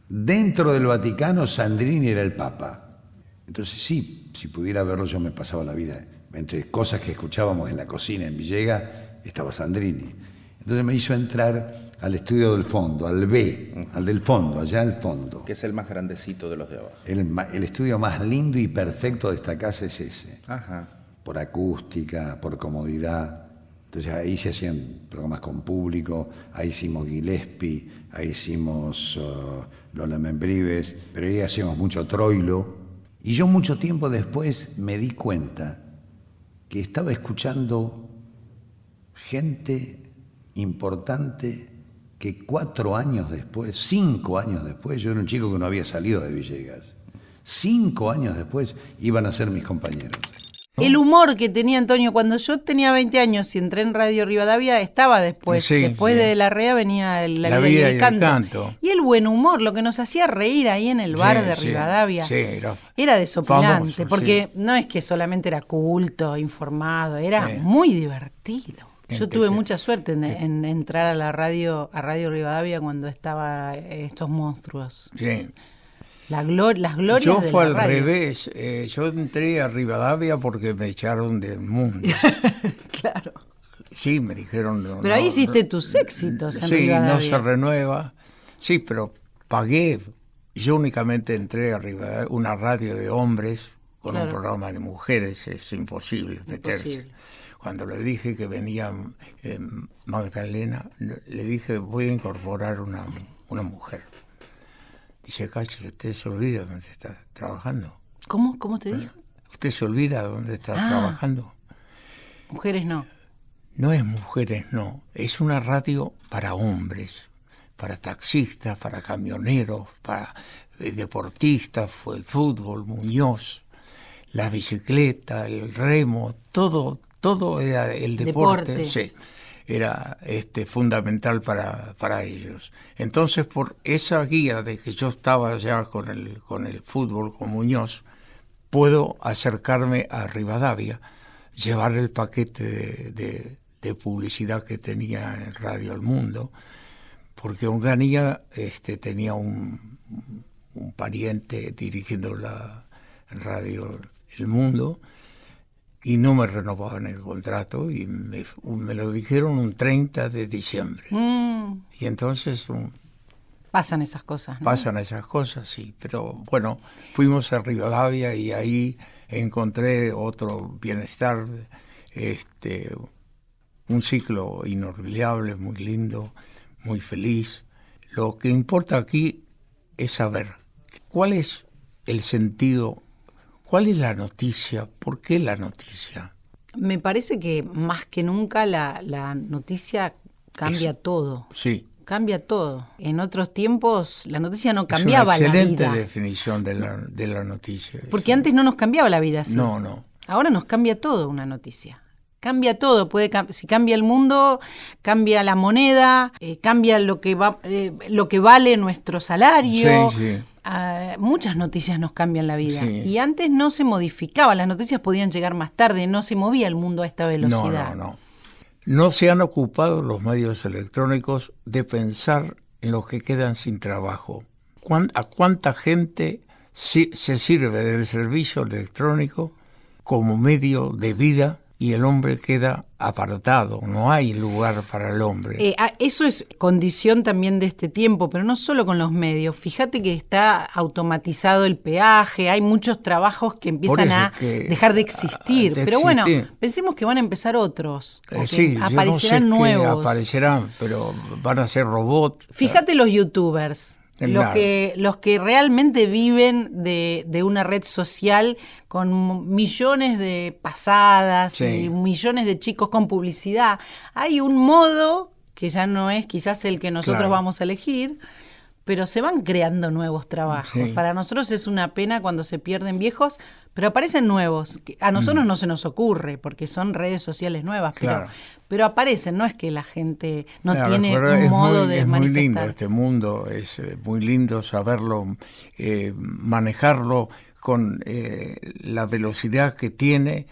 Dentro del Vaticano, Sandrini era el Papa. Entonces sí, si pudiera verlo, yo me pasaba la vida. Entre cosas que escuchábamos en la cocina en Villegas, estaba Sandrini. Entonces me hizo entrar al estudio del fondo, al B, al del fondo, allá al fondo. Que es el más grandecito de los de abajo. El, estudio más lindo y perfecto de esta casa es ese. Ajá. Por acústica, por comodidad. Entonces ahí se hacían programas con público, ahí hicimos Gillespie, ahí hicimos uh, Lola Membrives, pero ahí hacíamos mucho Troilo. Y yo mucho tiempo después me di cuenta que estaba escuchando gente importante que cuatro años después, cinco años después, yo era un chico que no había salido de Villegas, cinco años después iban a ser mis compañeros. El humor que tenía Antonio cuando yo tenía 20 años y entré en Radio Rivadavia estaba después. Sí, después sí. de la rea venía el- la, La vida, vida y el, canto. canto. Y el buen humor, lo que nos hacía reír ahí en el bar Sí, de Rivadavia. sí, era Era desopilante, porque no es que solamente era culto, informado, era muy divertido. Yo tuve mucha suerte en, en entrar a la radio, a Radio Rivadavia cuando estaba eh, estos monstruos. sí. La glor- las glorias Yo de fue la al radio. revés, eh, yo entré a Rivadavia porque me echaron del mundo. Claro. Sí, me dijeron. no, Pero ahí no, hiciste tus éxitos en Sí, no se renueva. Sí, pero pagué. Yo únicamente entré a Rivadavia, una radio de hombres con Claro. un programa de mujeres, es imposible meterse. Imposible. Cuando le dije que venía eh, Magdalena, le dije, voy a incorporar una, una mujer. Dice, Cacho, usted se olvida dónde está trabajando. ¿Cómo? ¿Cómo te dijo? Usted se olvida dónde está Ah. trabajando. Mujeres no. No es mujeres, no. Es una radio para hombres, para taxistas, para camioneros, para eh, deportistas, fue el fútbol, Muñoz, la bicicleta, el remo, todo, todo era el deporte, Deporte. sí, era este fundamental para, para ellos. Entonces, por esa guía de que yo estaba ya con el, con el fútbol, con Muñoz, puedo acercarme a Rivadavia, llevar el paquete de, publicidad que tenía en Radio El Mundo, porque Onganía este, tenía un pariente dirigiendo la Radio El Mundo y no me renovaban el contrato y me, me lo dijeron un 30 de diciembre. Mm, Y entonces um, pasan esas cosas. ¿no? pasan esas cosas, sí. Pero bueno, fuimos a Rivadavia y ahí encontré otro bienestar, este, un ciclo inolvidable, muy lindo, muy feliz. Lo que importa aquí es saber cuál es el sentido, cuál es la noticia, por qué la noticia. Me parece que más que nunca la, la noticia cambia Es- todo. Sí. Cambia todo. En otros tiempos la noticia no Es cambiaba una la excelente vida. definición de la, de la noticia. Porque Sí. antes no nos cambiaba la vida así. No, no. Ahora nos cambia todo una noticia. Cambia todo, puede si cambia el mundo, cambia la moneda, eh, cambia lo que va, eh, lo que vale nuestro salario. Sí, sí. Ah, muchas noticias nos cambian la vida. Sí. Y antes no se modificaba, las noticias podían llegar más tarde, no se movía el mundo a esta velocidad. No, no, no. No se han ocupado los medios electrónicos de pensar en los que quedan sin trabajo. ¿Cuán- ¿A cuánta gente se sirve del servicio electrónico como medio de vida y el hombre queda apartado, no hay lugar para el hombre. Eh, ah, eso es condición también de este tiempo, pero no solo con los medios. Fíjate que está automatizado el peaje, hay muchos trabajos que empiezan a que- dejar de existir. de pero bueno, pensemos que van a empezar otros, Eh, que sí, yo no sé aparecerán nuevos. aparecerán, pero van a ser robots. Fíjate los youtubers, los que, los que realmente viven de, de una red social con millones de pasadas Sí. y millones de chicos con publicidad. Hay un modo que ya no es quizás el que nosotros Claro. vamos a elegir, pero se van creando nuevos trabajos. Sí. Para nosotros es una pena cuando se pierden viejos, pero aparecen nuevos. A nosotros no se nos ocurre porque son redes sociales nuevas, Mm. Claro. pero aparecen, no es que la gente no Claro, tiene pero un modo muy, de es muy lindo este mundo, es eh, muy lindo saberlo, eh, manejarlo con eh, la velocidad que tiene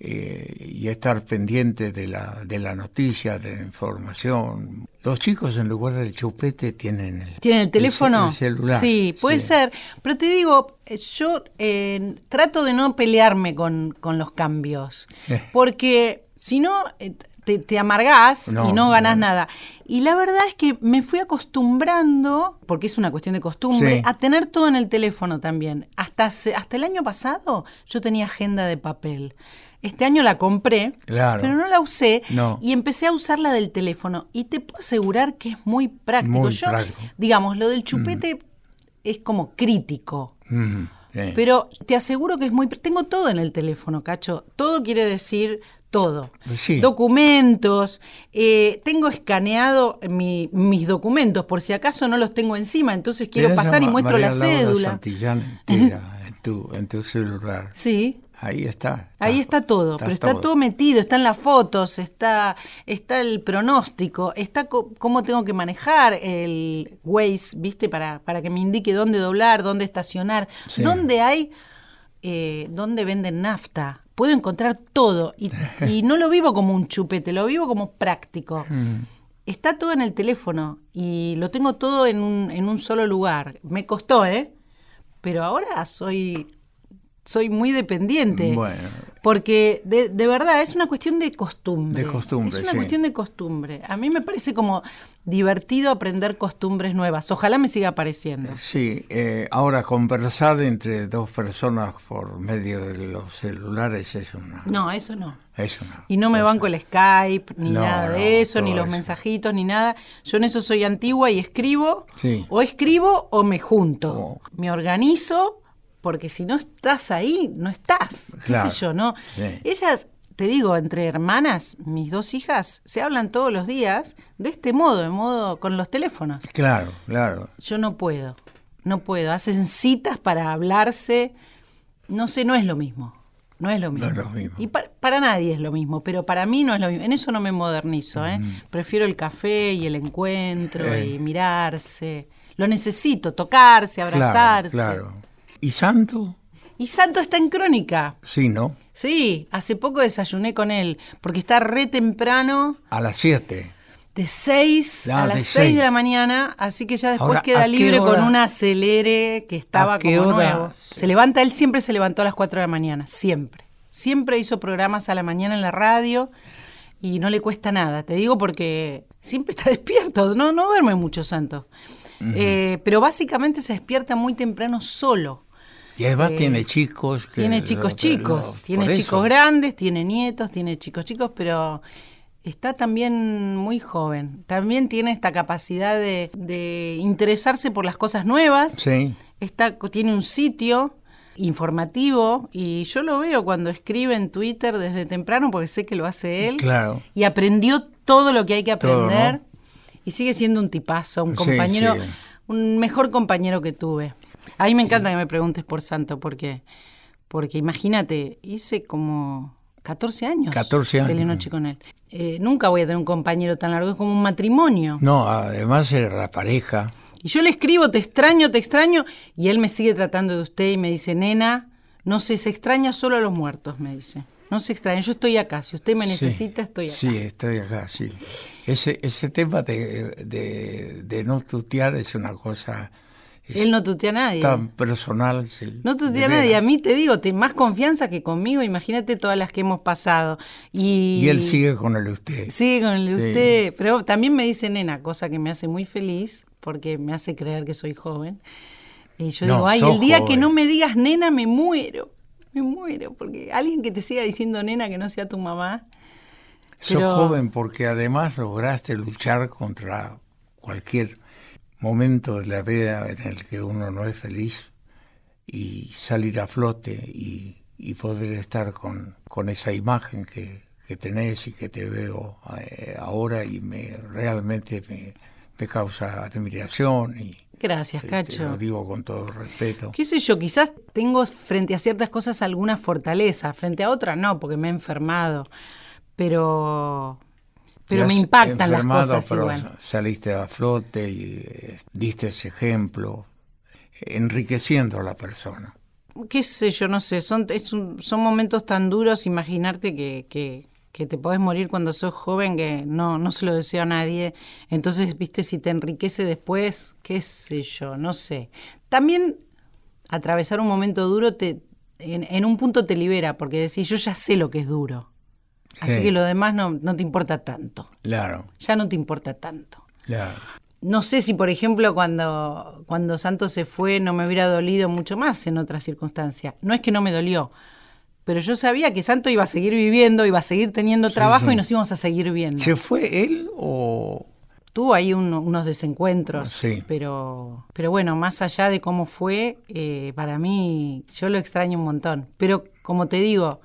eh, y estar pendiente de la, de la noticia, de la información. Los chicos en lugar del chupete tienen el, ¿Tienen el teléfono? el celular. Sí, puede sí. ser. Pero te digo, yo eh, trato de no pelearme con, con los cambios. Porque si no, te, te amargás No, y no ganás no. nada. Y la verdad es que me fui acostumbrando, porque es una cuestión de costumbre, Sí. a tener todo en el teléfono también. Hasta, hace- hasta el año pasado yo tenía agenda de papel. Este año la compré, Claro. pero no la usé No. y empecé a usarla del teléfono. Y te puedo asegurar que es muy práctico. Muy Yo, práctico. digamos, lo del chupete es como crítico. Mm, sí. Pero te aseguro que es muy... Tengo todo en el teléfono, Cacho. Todo quiere decir todo. Sí. Documentos. eh, tengo escaneado mi- mis documentos, por si acaso no los tengo encima, entonces quiero pasar y muestro la Laura cédula. Santillán entera en tu, en tu celular. Sí. Ahí está. Ahí está todo, pero está todo. metido, están las fotos, está, está el pronóstico, está cómo tengo que manejar el Waze, ¿viste? Para, para que me indique dónde doblar, dónde estacionar, Sí. dónde hay, eh, dónde venden nafta. Puedo encontrar todo y, y no lo vivo como un chupete, lo vivo como práctico. Mm. Está todo en el teléfono y lo tengo todo en un, en un solo lugar. Me costó, ¿eh? Pero ahora soy, soy muy dependiente. Bueno. Porque de, de verdad es una cuestión de costumbre. De costumbre, Es una sí. cuestión de costumbre. A mí me parece como divertido aprender costumbres nuevas. Ojalá me siga apareciendo. Sí, eh, ahora conversar entre dos personas por medio de los celulares es una... No, eso no. Es una Y no me banco el Skype, ni No, nada no, de eso, ni los eso. mensajitos, ni nada. Yo en eso soy antigua y escribo. Sí. O escribo o me junto. Oh. Me organizo, porque si no estás ahí, no estás. ¿Qué Claro. sé yo, no? Sí. Ellas, te digo, entre hermanas, mis dos hijas, se hablan todos los días de este modo, de modo con los teléfonos. Claro, claro. Yo no puedo, no puedo. Hacen citas para hablarse. No sé, no es lo mismo. No es lo No mismo. es lo mismo. Y pa- para nadie es lo mismo, pero para mí no es lo mismo. En eso no me modernizo, ¿eh? Prefiero el café y el encuentro Eh. y mirarse. Lo necesito, tocarse, abrazarse. Claro, claro. ¿Y Santo? Y Santo está en crónica. Sí, ¿no? Sí, hace poco desayuné con él, porque está re temprano, A las 7. de 6 Ah, a las 6 seis. de la mañana, así que ya después Ahora, queda ¿a qué libre con un acelere que estaba ¿A qué como hora? nuevo. Se levanta, él siempre se levantó a las 4 de la mañana, siempre. Siempre hizo programas a la mañana en la radio y no le cuesta nada, te digo porque siempre está despierto, no, no duerme mucho Santo. Eh, pero básicamente se despierta muy temprano solo. Y además Eh, tiene chicos. que Tiene lo- chicos lo- chicos, tiene chicos eso. grandes, tiene nietos, tiene chicos chicos, pero está también muy joven. También tiene esta capacidad de, de interesarse por las cosas nuevas. Sí. Está, tiene un sitio informativo y yo lo veo cuando escribe en Twitter desde temprano porque sé que lo hace él. Claro. Y aprendió todo lo que hay que Todo, aprender. ¿no? Y sigue siendo un tipazo, un Sí, compañero, sí. un mejor compañero que tuve. A mí me encanta que me preguntes por Santo, porque, porque imagínate, hice como 14 años. 14 años. Telenoche con él. Eh, nunca voy a tener un compañero tan largo, es como un matrimonio. No, además era la pareja. Y yo le escribo, te extraño, te extraño, y él me sigue tratando de usted y me dice, nena, no sé, se extraña solo a los muertos, me dice. No se extraña, yo estoy acá, si usted me Sí. necesita, estoy acá. Sí, estoy acá, sí. Ese, ese tema de, de, de no tutear es una cosa Él no tutea a nadie. Tan personal, sí. No tutea a nadie. A mí te digo, te, más confianza que conmigo. Imagínate todas las que hemos pasado. Y, Y él sigue con el usted. Sigue con el de Sí. usted. Pero también me dice nena, cosa que me hace muy feliz porque me hace creer que soy joven. Y yo No, digo, ay, sos el día que no me digas nena, me muero. Me muero. Porque alguien que te siga diciendo nena que no sea tu mamá. Sos Pero- joven porque además lograste luchar contra cualquier momento de la vida en el que uno no es feliz y salir a flote y, y poder estar con, con esa imagen que, que tenés y que te veo eh, ahora y me realmente me, me causa admiración y Gracias, te Cacho. lo digo con todo respeto. qué sé yo, quizás tengo frente a ciertas cosas alguna fortaleza, frente a otras no, porque me he enfermado, pero pero me impactan las cosas pero igual. saliste a flote y eh, diste ese ejemplo, enriqueciendo a la persona. qué sé yo, no sé, son, es un- son momentos tan duros, imaginarte que, que, que te podés morir cuando sos joven, que no, no se lo deseo a nadie. Entonces, viste, si te enriquece después, qué sé yo, no sé. También atravesar un momento duro te, en, en un punto te libera, porque decís, yo ya sé lo que es duro. Así Sí. que lo demás no, no te importa tanto. Claro, Ya no te importa tanto. claro. No sé si, por ejemplo, cuando, cuando Santos se fue no me hubiera dolido mucho más en otras circunstancias. No es que no me dolió, pero yo sabía que Santos iba a seguir viviendo, iba a seguir teniendo trabajo sí. y nos íbamos a seguir viendo. ¿Se fue él o...? Tuvo ahí un- unos desencuentros, Sí. pero, pero bueno, más allá de cómo fue, eh, para mí yo lo extraño un montón. Pero como te digo,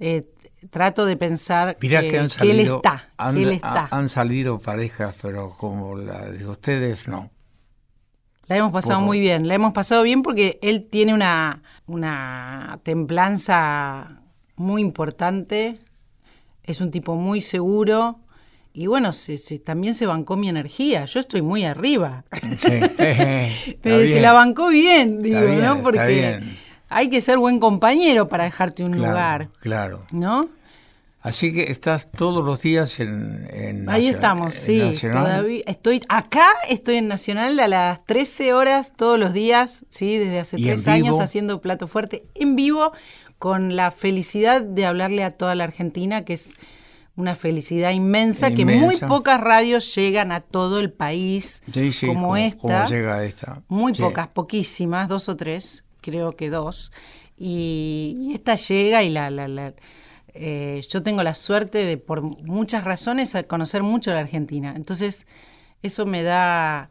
eh, trato de pensar Mirá que, que han que salido, él está, han, que él está. ha- han salido parejas, pero como la de ustedes, no. La hemos pasado Por- muy bien, la hemos pasado bien porque él tiene una, una templanza muy importante, es un tipo muy seguro y bueno, se- se- también se bancó mi energía, yo estoy muy arriba. Sí. Se la bancó bien, digo, bien, ¿no? Porque bien. Hay que ser buen compañero para dejarte un Claro, lugar, Claro. ¿no? Así que estás todos los días en, en Ahí estamos, en sí. Nacional. Todavía estoy acá, estoy en Nacional a las 13 horas todos los días, sí, desde hace ¿Y tres vivo? años haciendo plato fuerte en vivo con la felicidad de hablarle a toda la Argentina, que es una felicidad inmensa, que muy pocas radios llegan a todo el país Sí, sí, como como- esta. como llega esta. Muy Sí. pocas, poquísimas, dos o tres, creo que dos. Y, y esta llega y la, la, la- eh, yo tengo la suerte de, por muchas razones, conocer mucho la Argentina. Entonces, eso me da...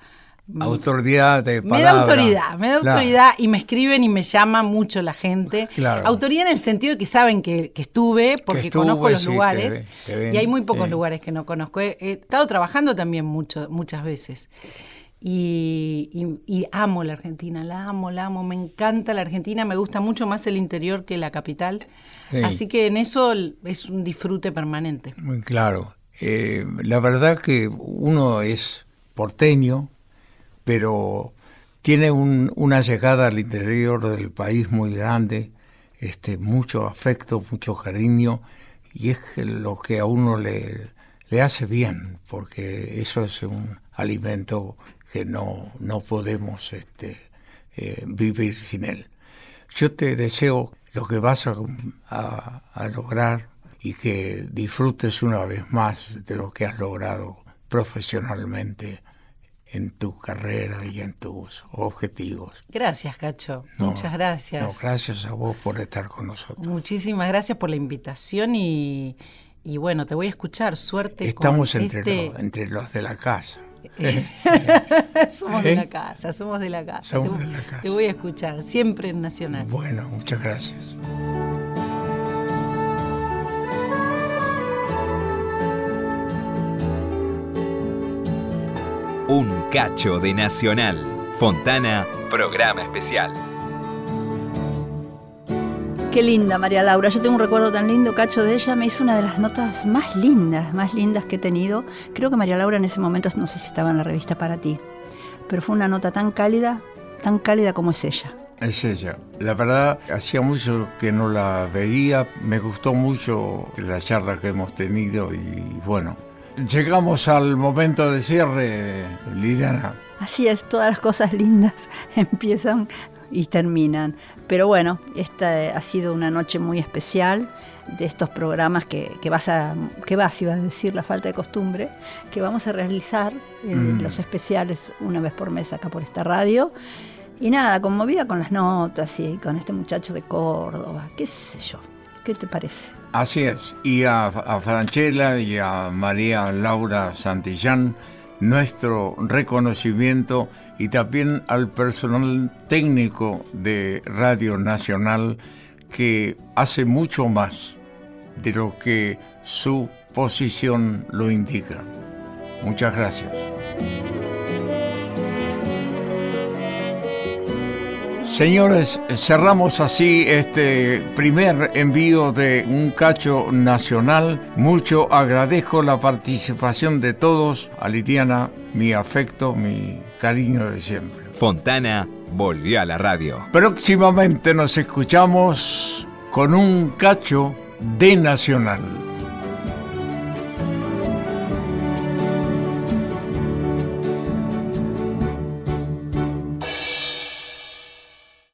Autoridad de Me da palabra. autoridad, me da Claro. autoridad y me escriben y me llama mucho la gente. Claro. Autoridad en el sentido de que saben que, que estuve, porque estuve, conozco los sí, te lugares. ve- te ven, y hay muy pocos sí. lugares que no conozco. He, he estado trabajando también mucho, muchas veces. Y, y- y amo la Argentina, la amo, la amo, me encanta la Argentina, me gusta mucho más el interior que la capital. Sí. Así que en eso es un disfrute permanente. Muy claro. Eh, la verdad que uno es porteño, pero tiene un- una llegada al interior del país muy grande, este, mucho afecto, mucho cariño, y es lo que a uno le, le hace bien, porque eso es un alimento que no, no podemos este, eh, vivir sin él. Yo te deseo lo que vas a, a- a lograr y que disfrutes una vez más de lo que has logrado profesionalmente en tu carrera y en tus objetivos. Gracias, Cacho. No, Muchas gracias. no, gracias a vos por estar con nosotros. Muchísimas gracias por la invitación y, y bueno, te voy a escuchar. Suerte Estamos con entre, este... los, entre los de la casa. somos de ¿Eh? la casa, somos de la casa. Somos te, de la casa. te voy a escuchar, siempre en Nacional. Bueno, muchas gracias. Un cacho de Nacional. Fontana, programa especial. Qué linda María Laura. Yo tengo un recuerdo tan lindo, Cacho, de ella. Me hizo una de las notas más lindas, más lindas que he tenido. Creo que María Laura en ese momento, no sé si estaba en la revista para ti, pero fue una nota tan cálida, tan cálida como es ella. Es ella. La verdad, hacía mucho que no la veía. Me gustó mucho la charla que hemos tenido y bueno, llegamos al momento de cierre, Liliana. Así es, todas las cosas lindas empiezan y terminan. Pero bueno, esta ha sido una noche muy especial de estos programas que, vas a, que vas, iba a decir la falta de costumbre, que vamos a realizar eh, mm. los especiales una vez por mes acá por esta radio. Y nada, conmovida con las notas y con este muchacho de Córdoba, qué sé yo, ¿qué te parece? Así es, y a, a Franchella y a María Laura Santillán, nuestro reconocimiento y también al personal técnico de Radio Nacional que hace mucho más de lo que su posición lo indica. Muchas gracias. Señores, cerramos así este primer envío de un cacho nacional. Mucho agradezco la participación de todos. A Liliana, mi afecto, mi cariño de siempre. Fontana volvió a la radio. Próximamente nos escuchamos con un cacho de nacional.